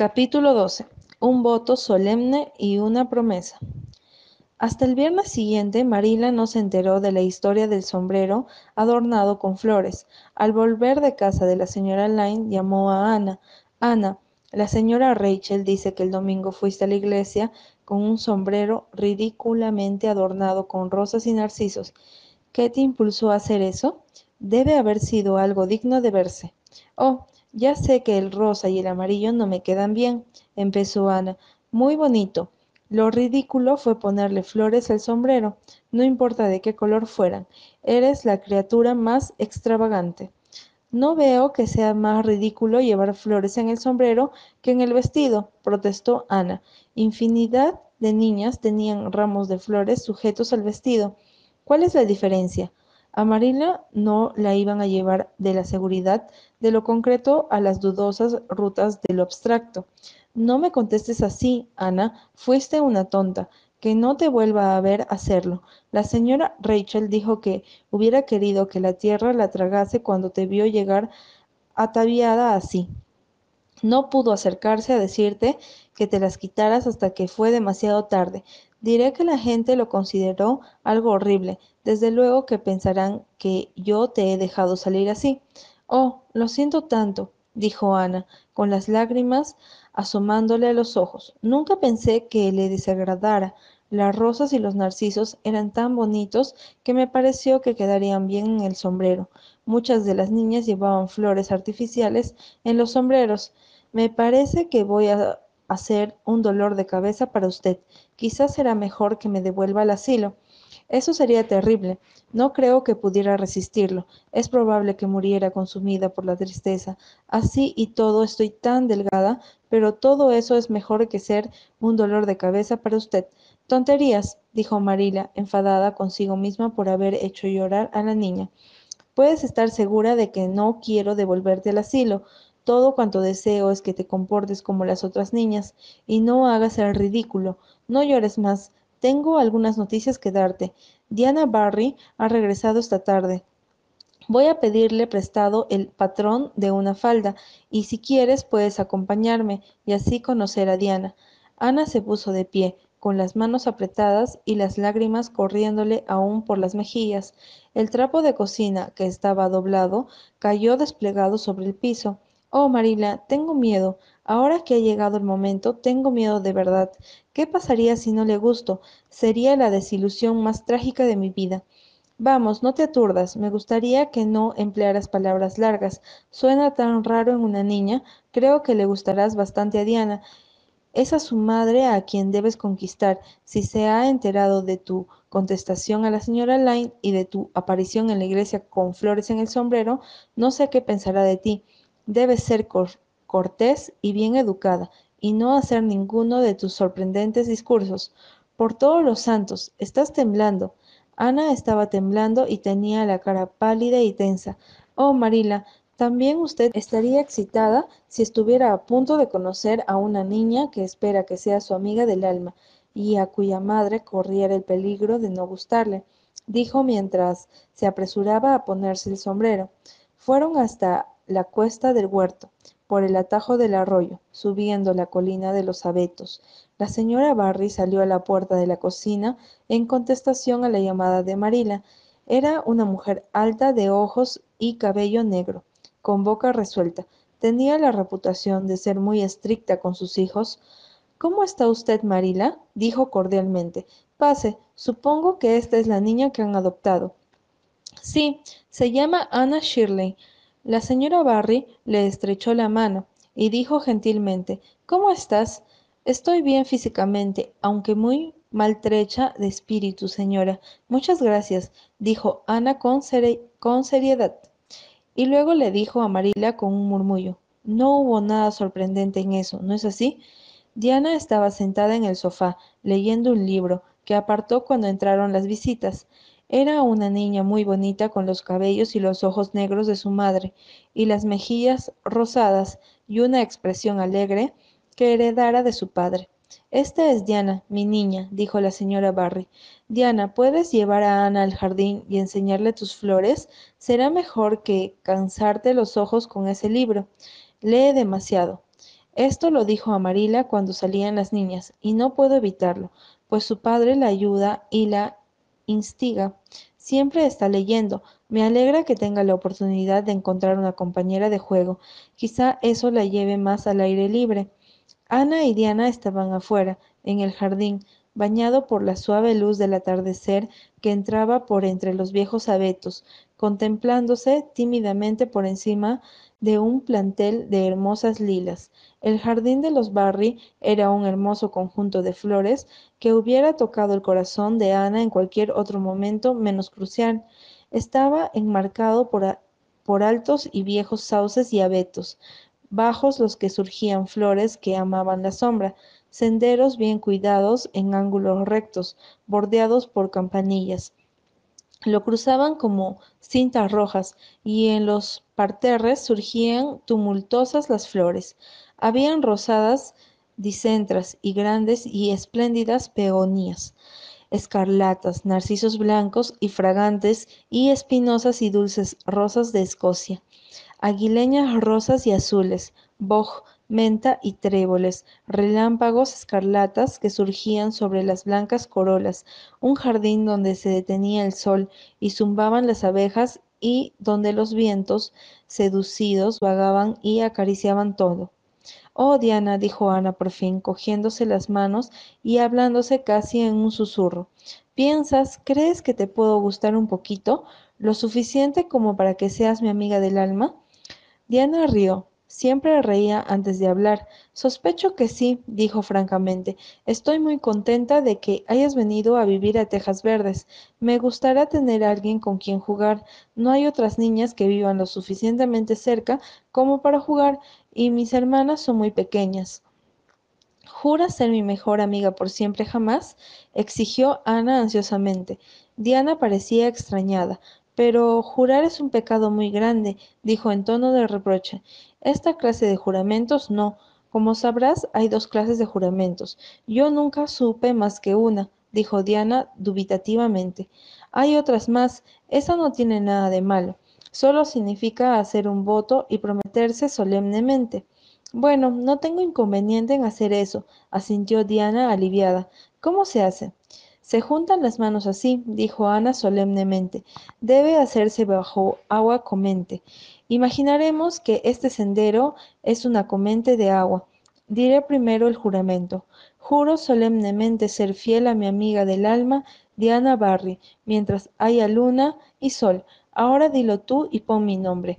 Capítulo 12. Un voto solemne y una promesa. Hasta el viernes siguiente, Marila no se enteró de la historia del sombrero adornado con flores. Al volver de casa de la señora Lyne, llamó a Ana. Ana, la señora Rachel dice que el domingo fuiste a la iglesia con un sombrero ridículamente adornado con rosas y narcisos. ¿Qué te impulsó a hacer eso? Debe haber sido algo digno de verse. Oh, ya sé que el rosa y el amarillo no me quedan bien, empezó Ana. Muy bonito. Lo ridículo fue ponerle flores al sombrero, no importa de qué color fueran. Eres la criatura más extravagante. No veo que sea más ridículo llevar flores en el sombrero que en el vestido, protestó Ana. Infinidad de niñas tenían ramos de flores sujetos al vestido. ¿Cuál es la diferencia? A no la iban a llevar de la seguridad de lo concreto a las dudosas rutas de lo abstracto. No me contestes así, Ana, fuiste una tonta. Que no te vuelva a ver hacerlo. La señora Rachel dijo que hubiera querido que la tierra la tragase cuando te vio llegar ataviada así. No pudo acercarse a decirte que te las quitaras hasta que fue demasiado tarde. Diré que la gente lo consideró algo horrible. Desde luego que pensarán que yo te he dejado salir así. Oh, lo siento tanto, dijo Ana, con las lágrimas asomándole a los ojos. Nunca pensé que le desagradara. Las rosas y los narcisos eran tan bonitos que me pareció que quedarían bien en el sombrero. Muchas de las niñas llevaban flores artificiales en los sombreros. Me parece que voy a hacer un dolor de cabeza para usted. Quizás será mejor que me devuelva al asilo. Eso sería terrible. No creo que pudiera resistirlo. Es probable que muriera consumida por la tristeza. Así y todo estoy tan delgada, pero todo eso es mejor que ser un dolor de cabeza para usted. Tonterías, dijo Marila, enfadada consigo misma por haber hecho llorar a la niña. Puedes estar segura de que no quiero devolverte al asilo. Todo cuanto deseo es que te comportes como las otras niñas y no hagas el ridículo. No llores más. Tengo algunas noticias que darte. Diana Barry ha regresado esta tarde. Voy a pedirle prestado el patrón de una falda y si quieres puedes acompañarme y así conocer a Diana. Ana se puso de pie, con las manos apretadas y las lágrimas corriéndole aún por las mejillas. El trapo de cocina, que estaba doblado, cayó desplegado sobre el piso. Oh, Marila, tengo miedo. Ahora que ha llegado el momento, tengo miedo de verdad. ¿Qué pasaría si no le gusto? Sería la desilusión más trágica de mi vida. Vamos, no te aturdas. Me gustaría que no emplearas palabras largas. Suena tan raro en una niña. Creo que le gustarás bastante a Diana. Es a su madre a quien debes conquistar. Si se ha enterado de tu contestación a la señora Lyne y de tu aparición en la iglesia con flores en el sombrero, no sé qué pensará de ti. Debes ser cortés y bien educada, y no hacer ninguno de tus sorprendentes discursos. Por todos los santos, estás temblando. Ana estaba temblando y tenía la cara pálida y tensa. Oh, Marila, también usted estaría excitada si estuviera a punto de conocer a una niña que espera que sea su amiga del alma y a cuya madre corriera el peligro de no gustarle, dijo mientras se apresuraba a ponerse el sombrero. Fueron hasta la cuesta del huerto, por el atajo del arroyo, subiendo la colina de los abetos. La señora Barry salió a la puerta de la cocina en contestación a la llamada de Marila. Era una mujer alta de ojos y cabello negro, con boca resuelta. Tenía la reputación de ser muy estricta con sus hijos. ¿Cómo está usted, Marila? dijo cordialmente. Pase, supongo que esta es la niña que han adoptado. Sí, se llama Anna Shirley. La señora Barry le estrechó la mano y dijo gentilmente ¿Cómo estás? Estoy bien físicamente, aunque muy maltrecha de espíritu, señora. Muchas gracias, dijo Ana con, seriedad. Y luego le dijo a Marila con un murmullo No hubo nada sorprendente en eso, ¿no es así? Diana estaba sentada en el sofá, leyendo un libro, que apartó cuando entraron las visitas. Era una niña muy bonita con los cabellos y los ojos negros de su madre, y las mejillas rosadas y una expresión alegre que heredara de su padre. Esta es Diana, mi niña, dijo la señora Barry. Diana, ¿puedes llevar a Ana al jardín y enseñarle tus flores? Será mejor que cansarte los ojos con ese libro. Lee demasiado. Esto lo dijo a Marila cuando salían las niñas, y no puedo evitarlo, pues su padre la ayuda y la instiga. Siempre está leyendo. Me alegra que tenga la oportunidad de encontrar una compañera de juego. Quizá eso la lleve más al aire libre. Ana y Diana estaban afuera, en el jardín, bañado por la suave luz del atardecer que entraba por entre los viejos abetos, contemplándose tímidamente por encima de un plantel de hermosas lilas. El jardín de los Barry era un hermoso conjunto de flores que hubiera tocado el corazón de Ana en cualquier otro momento menos crucial. Estaba enmarcado por, por altos y viejos sauces y abetos, bajos los que surgían flores que amaban la sombra, senderos bien cuidados en ángulos rectos, bordeados por campanillas. Lo cruzaban como cintas rojas y en los parterres surgían tumultuosas las flores. Habían rosadas dicentras y grandes y espléndidas peonías, escarlatas, narcisos blancos y fragantes y espinosas y dulces rosas de Escocia, aguileñas rosas y azules, boj, menta y tréboles, relámpagos escarlatas que surgían sobre las blancas corolas, un jardín donde se detenía el sol y zumbaban las abejas y donde los vientos, seducidos, vagaban y acariciaban todo. Oh, Diana, dijo Ana por fin, cogiéndose las manos y hablándose casi en un susurro. ¿Piensas, crees que te puedo gustar un poquito? ¿Lo suficiente como para que seas mi amiga del alma? Diana rió. Siempre reía antes de hablar. Sospecho que sí, dijo francamente. Estoy muy contenta de que hayas venido a vivir a Tejas Verdes. Me gustará tener a alguien con quien jugar. No hay otras niñas que vivan lo suficientemente cerca como para jugar, y mis hermanas son muy pequeñas. ¿Juras ser mi mejor amiga por siempre jamás? exigió Ana ansiosamente. Diana parecía extrañada. Pero jurar es un pecado muy grande, dijo en tono de reproche. Esta clase de juramentos no. Como sabrás, hay dos clases de juramentos. Yo nunca supe más que una, dijo Diana dubitativamente. Hay otras más. Esa no tiene nada de malo. Solo significa hacer un voto y prometerse solemnemente. Bueno, no tengo inconveniente en hacer eso, asintió Diana aliviada. ¿Cómo se hace? Se juntan las manos así, dijo Ana solemnemente. Debe hacerse bajo agua comente. Imaginaremos que este sendero es una comente de agua. Diré primero el juramento. Juro solemnemente ser fiel a mi amiga del alma, Diana Barry, mientras haya luna y sol. Ahora dilo tú y pon mi nombre.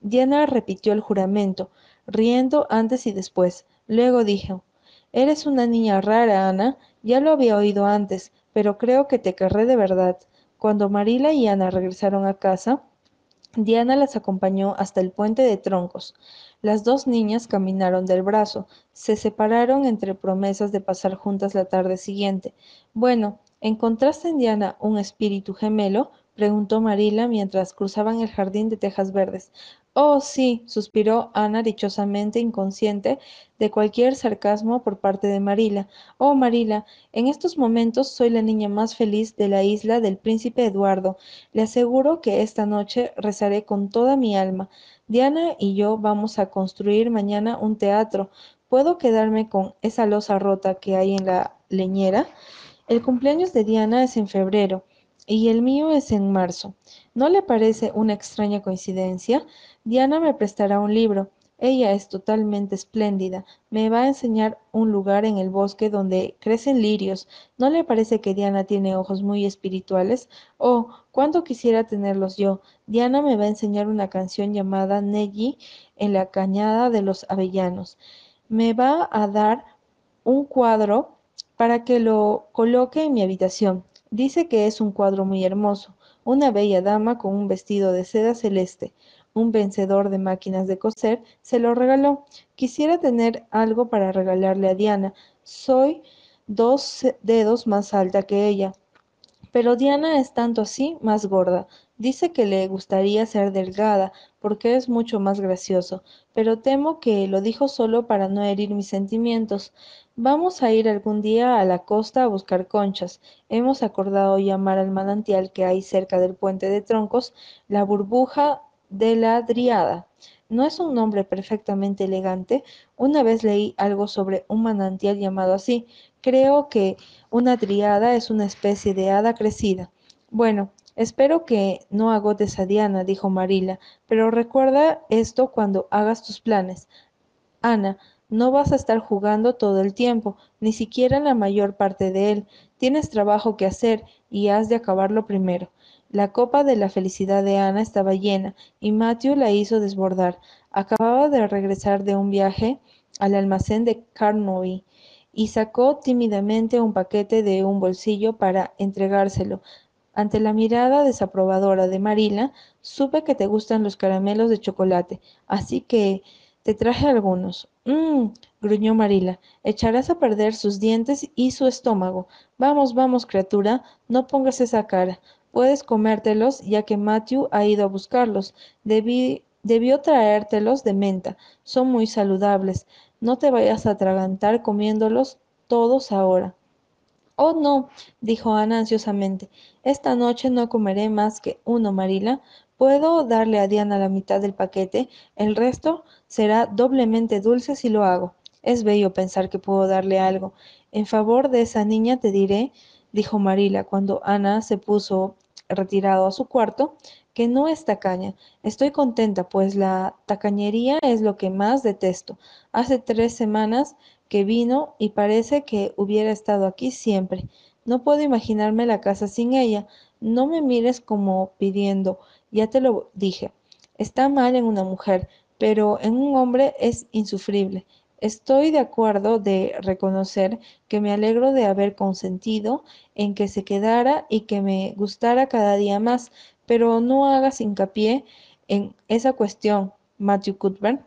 Diana repitió el juramento, riendo antes y después. Luego dijo, Eres una niña rara, Ana. Ya lo había oído antes, pero creo que te querré de verdad. Cuando Marila y Ana regresaron a casa, Diana las acompañó hasta el puente de troncos. Las dos niñas caminaron del brazo, se separaron entre promesas de pasar juntas la tarde siguiente. Bueno, ¿encontraste en Diana un espíritu gemelo? preguntó Marila mientras cruzaban el jardín de tejas verdes. Oh, sí, suspiró Ana dichosamente inconsciente de cualquier sarcasmo por parte de Marila. Oh, Marila, en estos momentos soy la niña más feliz de la isla del príncipe Eduardo. Le aseguro que esta noche rezaré con toda mi alma. Diana y yo vamos a construir mañana un teatro. ¿Puedo quedarme con esa losa rota que hay en la leñera? El cumpleaños de Diana es en febrero y el mío es en marzo. ¿No le parece una extraña coincidencia? Diana me prestará un libro. Ella es totalmente espléndida. Me va a enseñar un lugar en el bosque donde crecen lirios. ¿No le parece que Diana tiene ojos muy espirituales? Oh, cuánto quisiera tenerlos yo. Diana me va a enseñar una canción llamada Nelly en la cañada de los avellanos. Me va a dar un cuadro para que lo coloque en mi habitación. Dice que es un cuadro muy hermoso, una bella dama con un vestido de seda celeste. Un vencedor de máquinas de coser se lo regaló. Quisiera tener algo para regalarle a Diana. Soy dos dedos más alta que ella. Pero Diana es tanto así más gorda. Dice que le gustaría ser delgada, porque es mucho más gracioso, pero temo que lo dijo solo para no herir mis sentimientos. Vamos a ir algún día a la costa a buscar conchas. Hemos acordado llamar al manantial que hay cerca del puente de troncos la burbuja de la Driada. ¿No es un nombre perfectamente elegante? Una vez leí algo sobre un manantial llamado así. Creo que una triada es una especie de hada crecida. Bueno, espero que no agotes a Diana, dijo Marila, pero recuerda esto cuando hagas tus planes. Ana, no vas a estar jugando todo el tiempo, ni siquiera la mayor parte de él. Tienes trabajo que hacer y has de acabarlo primero. La copa de la felicidad de Ana estaba llena y Matthew la hizo desbordar. Acababa de regresar de un viaje al almacén de Carnoy y sacó tímidamente un paquete de un bolsillo para entregárselo. Ante la mirada desaprobadora de Marila, supe que te gustan los caramelos de chocolate, así que te traje algunos. Mmm, gruñó Marila. Echarás a perder sus dientes y su estómago. Vamos, vamos, criatura, no pongas esa cara. Puedes comértelos, ya que Matthew ha ido a buscarlos. debió traértelos de menta. Son muy saludables. No te vayas a atragantar comiéndolos todos ahora. Oh, no, dijo Ana ansiosamente. Esta noche no comeré más que uno, Marila. Puedo darle a Diana la mitad del paquete, el resto será doblemente dulce si lo hago. Es bello pensar que puedo darle algo. En favor de esa niña te diré, dijo Marila cuando Ana se puso retirado a su cuarto, que no es tacaña. Estoy contenta, pues la tacañería es lo que más detesto. Hace tres semanas que vino y parece que hubiera estado aquí siempre. No puedo imaginarme la casa sin ella. No me mires como pidiendo ya te lo dije. Está mal en una mujer, pero en un hombre es insufrible. Estoy de acuerdo de reconocer que me alegro de haber consentido en que se quedara y que me gustara cada día más, pero no hagas hincapié en esa cuestión, Matthew Cuthbert.